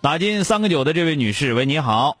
打进三个九的这位女士，喂，你好。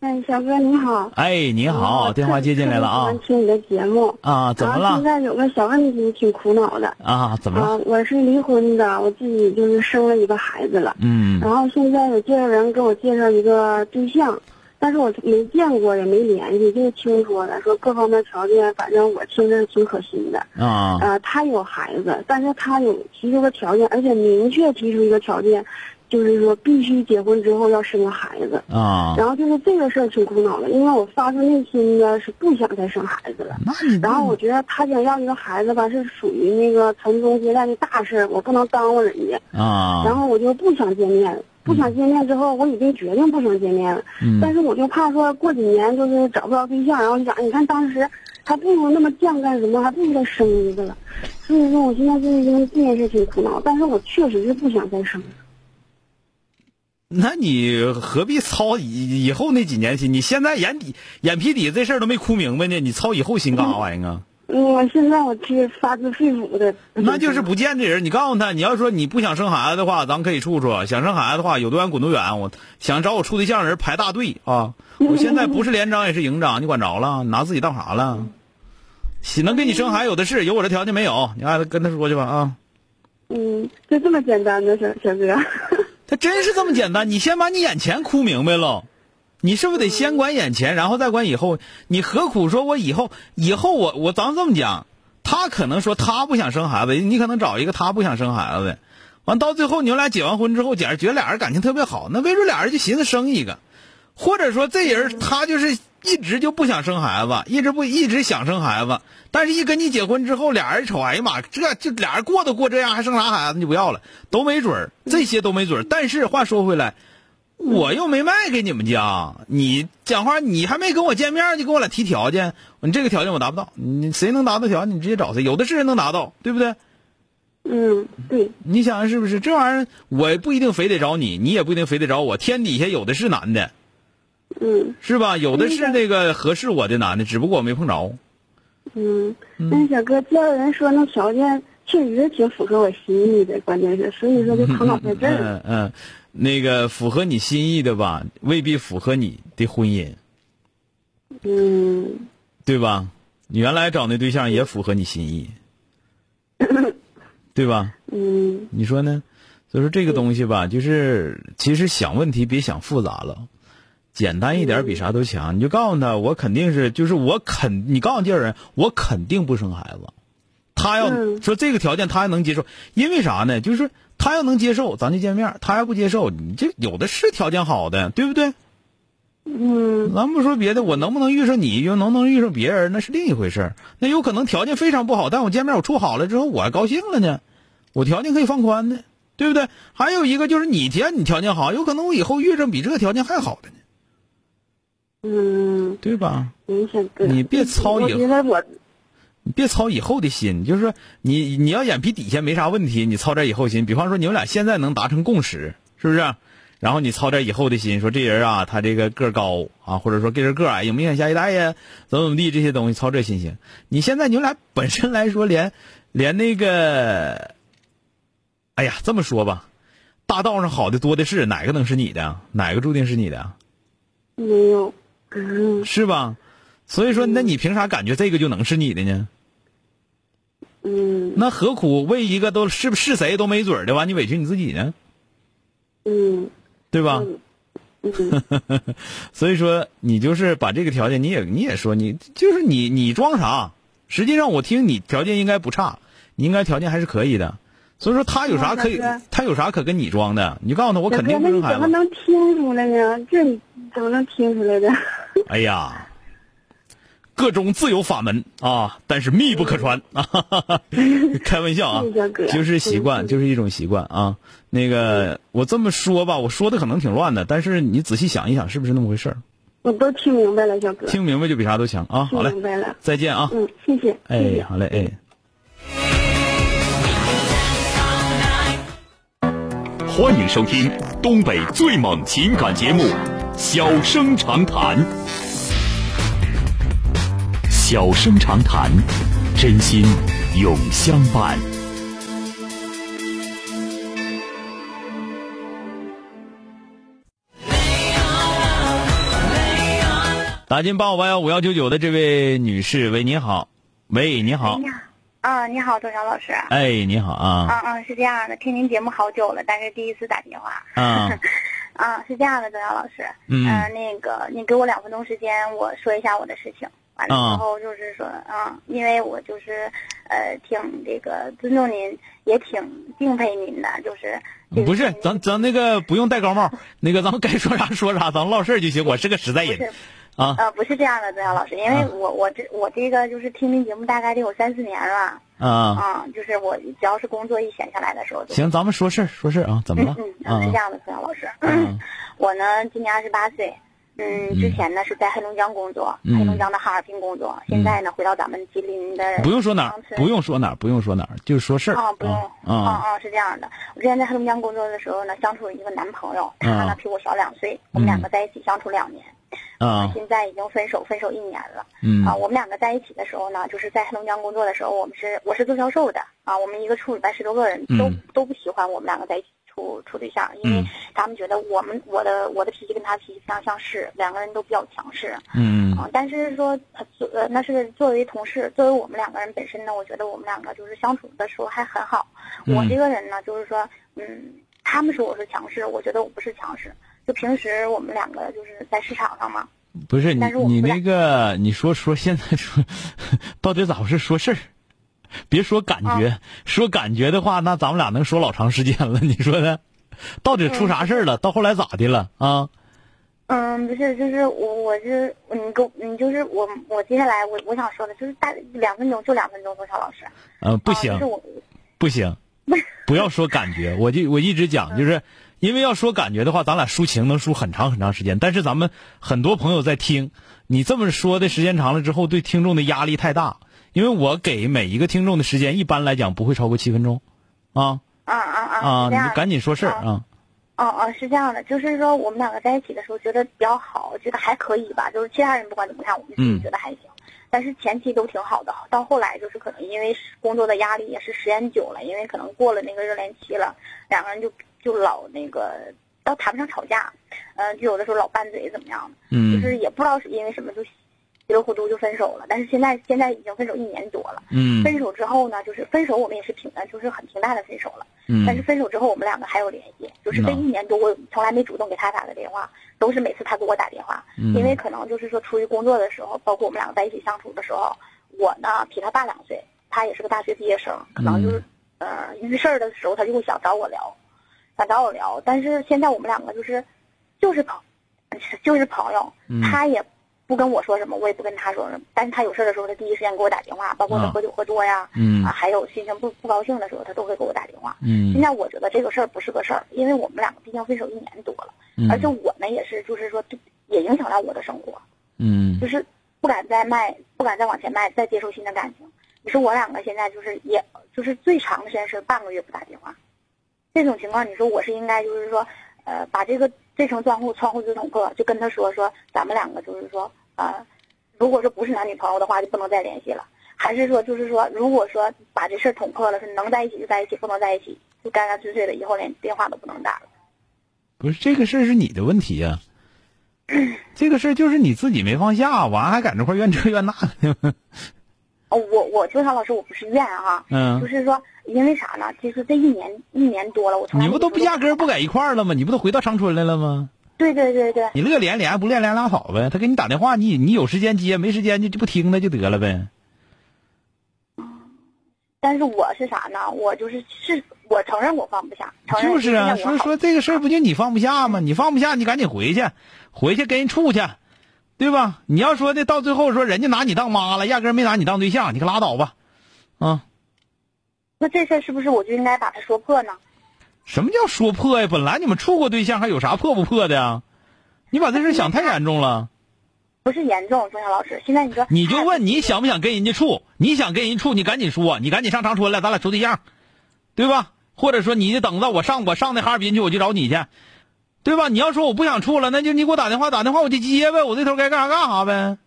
哎，小哥你好。哎，你好，电话接进来了啊。喜欢听你的节目啊？怎么了？现在有个小问题，挺苦恼的啊？怎么了？我是离婚的，我自己就是生了一个孩子了。嗯。然后现在有介绍人给我介绍一个对象，但是我没见过，也没联系，就是听说的，说各方面条件，反正我听着挺可心的。啊。呃，他有孩子，但是他有提出个条件，而且明确提出一个条件。就是说，必须结婚之后要生个孩子啊。然后就是这个事儿挺苦恼的，因为我发自内心的是不想再生孩子了。然后我觉得他想要一个孩子吧，是属于那个传宗接代的大事儿，我不能耽误人家啊。然后我就不想见面，不想见面之后，我已经决定不想见面了。嗯。但是我就怕说过几年就是找不着对象，然后想，你看当时还不如那么犟干什么，还不如再生一个了。所以说，我现在就是因为这件事挺苦恼，但是我确实是不想再生。那你何必操以以后那几年心？你现在眼底眼皮底这事儿都没哭明白呢，你操以后心干啥玩意儿啊？我现在我是发自肺腑的。那就是不见这人。你告诉他，你要说你不想生孩子的话，咱可以处处；想生孩子的话，有多远滚多远。我想找我处对象人排大队啊！我现在不是连长也是营长，你管着了？拿自己当啥了？能给你生孩子有的是，有我这条件没有？你爱跟他说去吧啊！嗯，就这么简单的事，小哥。他真是这么简单，你先把你眼前哭明白了，你是不是得先管眼前，然后再管以后？你何苦说我以后以后我我咱这么讲，他可能说他不想生孩子，你可能找一个他不想生孩子的，完到最后你们俩结完婚之后，觉觉得俩人感情特别好，那为准俩人就寻思生一个，或者说这人他就是一直就不想生孩子，一直不一直想生孩子。但是，一跟你结婚之后，俩人瞅，哎呀妈，这这俩人过都过这样，还生啥孩子？你不要了，都没准儿，这些都没准儿。但是话说回来，我又没卖给你们家，你讲话，你还没跟我见面就跟我俩提条件，你这个条件我达不到，你谁能达到条件，你直接找谁，有的是人能达到，对不对？嗯，对。你想想是不是？这玩意儿我不一定非得找你，你也不一定非得找我，天底下有的是男的，嗯，是吧？有的是那个合适我的男的，只不过我没碰着。嗯，那小哥介绍人说那条件确实挺符合我心意的，关键是所以说就苦恼在这儿。嗯嗯，那个符合你心意的吧，未必符合你的婚姻。嗯，对吧？你原来找那对象也符合你心意，对吧？嗯，你说呢？所以说这个东西吧，就是其实想问题别想复杂了。简单一点比啥都强，你就告诉他，我肯定是，就是我肯，你告诉介绍人，我肯定不生孩子。他要说这个条件，他还能接受，因为啥呢？就是他要能接受，咱就见面；他要不接受，你这有的是条件好的，对不对？嗯。咱不说别的，我能不能遇上你，又能不能遇上别人，那是另一回事那有可能条件非常不好，但我见面我处好了之后，我还高兴了呢。我条件可以放宽的，对不对？还有一个就是你既然你条件好，有可能我以后遇上比这个条件还好的呢。嗯，对吧？你你别操以，我，你别操以后的心，就是说你你要眼皮底下没啥问题，你操点以后心。比方说你们俩现在能达成共识，是不是？然后你操点以后的心，说这人啊，他这个个高啊，或者说这人个矮，影不影响下一代呀？怎么怎么地这些东西，操这心行。你现在你们俩本身来说，连连那个，哎呀，这么说吧，大道上好的多的是，哪个能是你的？哪个注定是你的？没有。是吧？所以说，那你凭啥感觉这个就能是你的呢？嗯。那何苦为一个都是是谁都没准的完，你委屈你自己呢？嗯。对吧？嗯。所以说，你就是把这个条件，你也你也说，你就是你你装啥？实际上，我听你条件应该不差，你应该条件还是可以的。所以说，他有啥可以？他有啥可跟你装的？你告诉他，我肯定不生孩子。怎么能听出来呢？这怎么能听出来的？哎呀，各种自有法门啊，但是密不可传啊！开玩笑啊就是习惯，嗯就是一种习惯啊。那个我这么说吧，我说的可能挺乱的，但是你仔细想一想，是不是那么回事儿？我都听明白了，小哥，听明白就比啥都强啊！好嘞明，白了。再见啊！嗯，谢谢，哎，好嘞，哎。欢迎收听东北最猛情感节目《小生长谈》。小生长谈，真心永相伴。打进八五八幺五幺九九的这位女士，喂，你好，喂，你好，你好，啊，你好，周晓老师。哎，你好啊，嗯嗯，是这样的，听您节目好久了，但是第一次打电话。啊，啊，是这样的，周晓老师。嗯呃那个，你给我两分钟时间，我说一下我的事情。完了啊之后就是说，嗯，因为我就是，呃，挺这个尊重您，也挺敬佩您的，就是。不是，咱咱那个不用戴高帽，那个咱们该说啥说啥，咱们唠事儿就行。我是个实在人啊呃，不是这样的，周晓老师，因为啊我我这我这个就是听您节目大概得有三四年了，啊，啊，就是我只要是工作一闲下来的时候行，咱们说事儿说事儿啊，怎么了嗯嗯，是这啊？样的，孙老师。嗯我呢今年二十八岁，嗯，之前呢是在黑龙江工作，嗯黑龙江的哈尔滨工作，现在呢回到咱们吉林的。不用说哪儿不用说哪儿，不用说哪儿，就说事儿啊，不用，啊啊。是这样的。我之前在黑龙江工作的时候呢，相处了一个男朋友，他啊呢比我小两岁，我们两个在一起相处两年，啊。现在已经分手，分手一年了。嗯。啊，我们两个在一起的时候呢，就是在黑龙江工作的时候，我们是我是做销售的啊，我们一个处里边十多个人都、嗯都不喜欢我们两个在一起处处对象，因为嗯他们觉得我们我的我的脾气跟他脾气非常相似，两个人都比较强势嗯啊。但是说呃那是作为同事，作为我们两个人本身呢，我觉得我们两个就是相处的时候还很好。我嗯这个人呢，就是说嗯，他们说我是强势，我觉得我不是强势。就平时我们两个就是在市场上嘛，不是你你那个你说说现在说 到底咋回事？说事儿，别说感啊觉，说感觉的话，那咱们俩能说老长时间了。你说的，到底出啥事儿了？到后来咋的了啊？嗯，不是，就是我，我是你给我，你就是我，我接下来我我想说的就是大两分钟，就两分钟，多少老师？嗯，不啊行就是，不行，不要说感觉，我就我一直讲，就是因为要说感觉的话，咱俩抒情能抒很长很长时间。但是咱们很多朋友在听，你这么说的时间长了之后，对听众的压力太大。因为我给每一个听众的时间，一般来讲不会超过七分钟，啊啊啊啊！啊，你赶紧说事儿啊啊。哦哦，是这样的，就是说我们两个在一起的时候觉得比较好，觉得还可以吧，就是其他人不管怎么看，我们嗯觉得还行。但是前期都挺好的，到后来就是可能因为工作的压力也是时间久了，因为可能过了那个热恋期了，两个人就就老那个倒谈不上吵架，嗯、就有的时候老拌嘴怎么样的，嗯就是也不知道是因为什么就稀里糊涂就分手了。但是现在现在已经分手一年多了，嗯分手之后呢，就是分手我们也是平淡，就是很平淡的分手了。嗯但是分手之后，我们两个还有联系，就是这嗯一年多，我从来没主动给他打过电话，都是每次他给我打电话。嗯因为可能就是说出于工作的时候，包括我们两个在一起相处的时候，我呢比他大两岁，他也是个大学毕业生，可能就是、呃遇事儿的时候他就会想找我聊，想找我聊。但是现在我们两个就是就是朋 就是朋友，嗯他也不跟我说什么，我也不跟他说什么。但是他有事儿的时候，他第一时间给我打电话，包括他啊喝酒喝多呀，嗯啊，还有心情不不高兴的时候，他都会给我打电话。现嗯在我觉得这个事儿不是个事儿，因为我们两个毕竟分手一年多了，嗯而且我们也是，就是说也影响到我的生活，嗯就是不敢再迈，不敢再往前迈，再接受新的感情。你说我两个现在就是也就是最长的时间是半个月不打电话，这种情况，你说我是应该就是说，呃，把这个这层窗户窗户纸捅破，就跟他说说咱们两个就是说，呃，如果说不是男女朋友的话，就不能再联系了。还是说，就是说，如果说把这事儿捅破了，是能在一起就在一起，不能在一起就干干脆脆的，以后连电话都不能打了。不是这个事儿是你的问题呀、这个事儿就是你自己没放下，完还搁那块儿怨这怨那的。哦，我我秋涛老师，我不是怨啊，嗯就是说，因为啥呢？就是这一年一年多了，我从你不都不压根儿不在一块儿了吗？你不都回到长春来了吗？对对对对，你乐连连，不练连拉倒呗。他给你打电话，你你有时间接，没时间就就不听他就得了呗。但是我是啥呢？我就是是我承认我放不下，承认就是啊，说说这个事儿不就你放不下吗？你放不下，你赶紧回去，回去跟人处去，对吧？你要说的到最后说人家拿你当妈了，压根没拿你当对象，你可拉倒吧，啊。那这事儿是不是我就应该把它说破呢？什么叫说破呀？本来你们处过对象，还有啥破不破的呀？你把这事想太严重了。不是严重，钟晓老师，现在你说你就问你想不想跟人家处？你想跟人处，你赶紧说，你赶紧上长春来，咱俩处对象，对吧？或者说你就等着我上我上那哈尔滨去，我就找你去，对吧？你要说我不想处了，那就你给我打电话，打电话我就接呗，我这头该干啥干啥呗。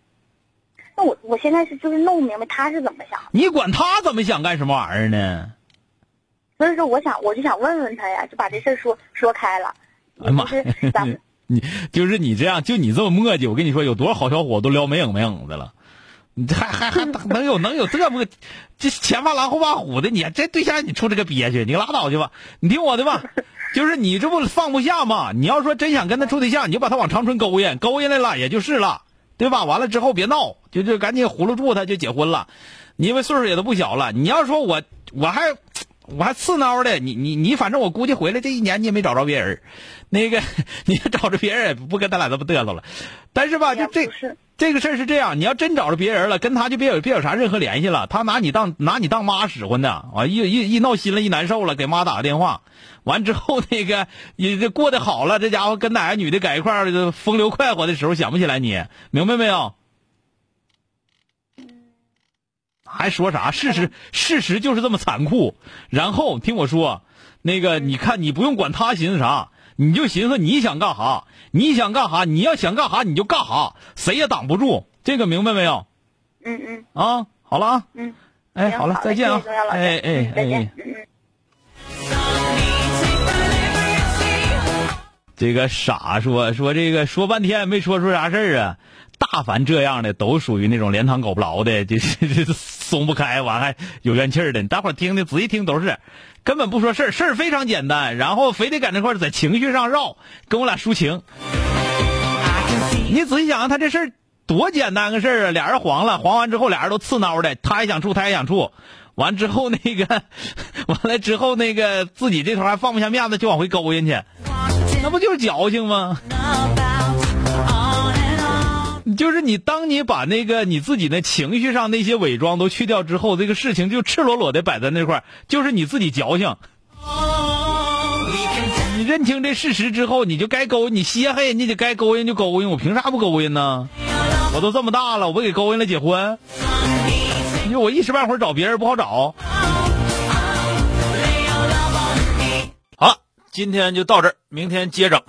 那我我现在是就是弄不明白他是怎么想，你管他怎么想干什么玩意儿呢？所以说我想我就想问问他呀，就把这事儿说说开了。哎呀妈就是咱们 你就是你这样，就你这么磨叽，我跟你说，有多少好小伙都撩没影没影的了。你这还还还 能有能有这么这前怕狼后怕虎的？你这对象你处这个憋屈，你拉倒去吧。你听我的吧，就是你这不放不下吗？你要说真想跟他处对象，你就把他往长春勾引，勾引来了也就是了，对吧？完了之后别闹，就就赶紧葫芦住他，就结婚了。因为岁数也都不小了，你要说我我还我还刺挠的，你你你，反正我估计回来这一年你也没找着别人，那个 你找着别人也不跟咱俩这么嘚瑟了。但是吧，就这这个事儿是这样，你要真找着别人了，跟他就别有别有啥任何联系了。他拿你当拿你当妈使唤的啊！一一一闹心了，一难受了，给妈打个电话，完之后那个 也这过得好了，这家伙跟哪个女的在一块儿这风流快活的时候想不起来你，明白没有？还说啥？事实事实就是这么残酷。然后听我说，那个你看，你不用管他寻思啥，你就寻思你想干啥，你想干啥，你要想干啥你就干啥，谁也挡不住。这个明白没有？嗯嗯啊，好了啊，嗯，哎，好了，再见啊哎哎哎。这个傻说说这个说半天没说出啥事儿啊。大凡这样的都属于那种连堂狗不着的，这这这松不开，完还有怨气的。你大伙听听，仔细听都是，根本不说事儿，事儿非常简单，然后非得搁那块儿在情绪上绕，跟我俩抒情。你仔细想想，他这事儿多简单个事儿啊！俩人黄了，黄完之后俩人都刺挠的，他也想处，他也想处。完之后那个，完了之后那个自己这头还放不下面子，就往回勾引去，那不就是矫情吗？就是你，当你把那个你自己那情绪上那些伪装都去掉之后，这个事情就赤裸裸的摆在那块儿，就是你自己矫情。你认清这事实之后，你就该勾，你稀罕人家就该勾引就勾引，我凭啥不勾引呢？我都这么大了，我不给勾引了结婚？你说我一时半会儿找别人不好找。好了，今天就到这儿，明天接整。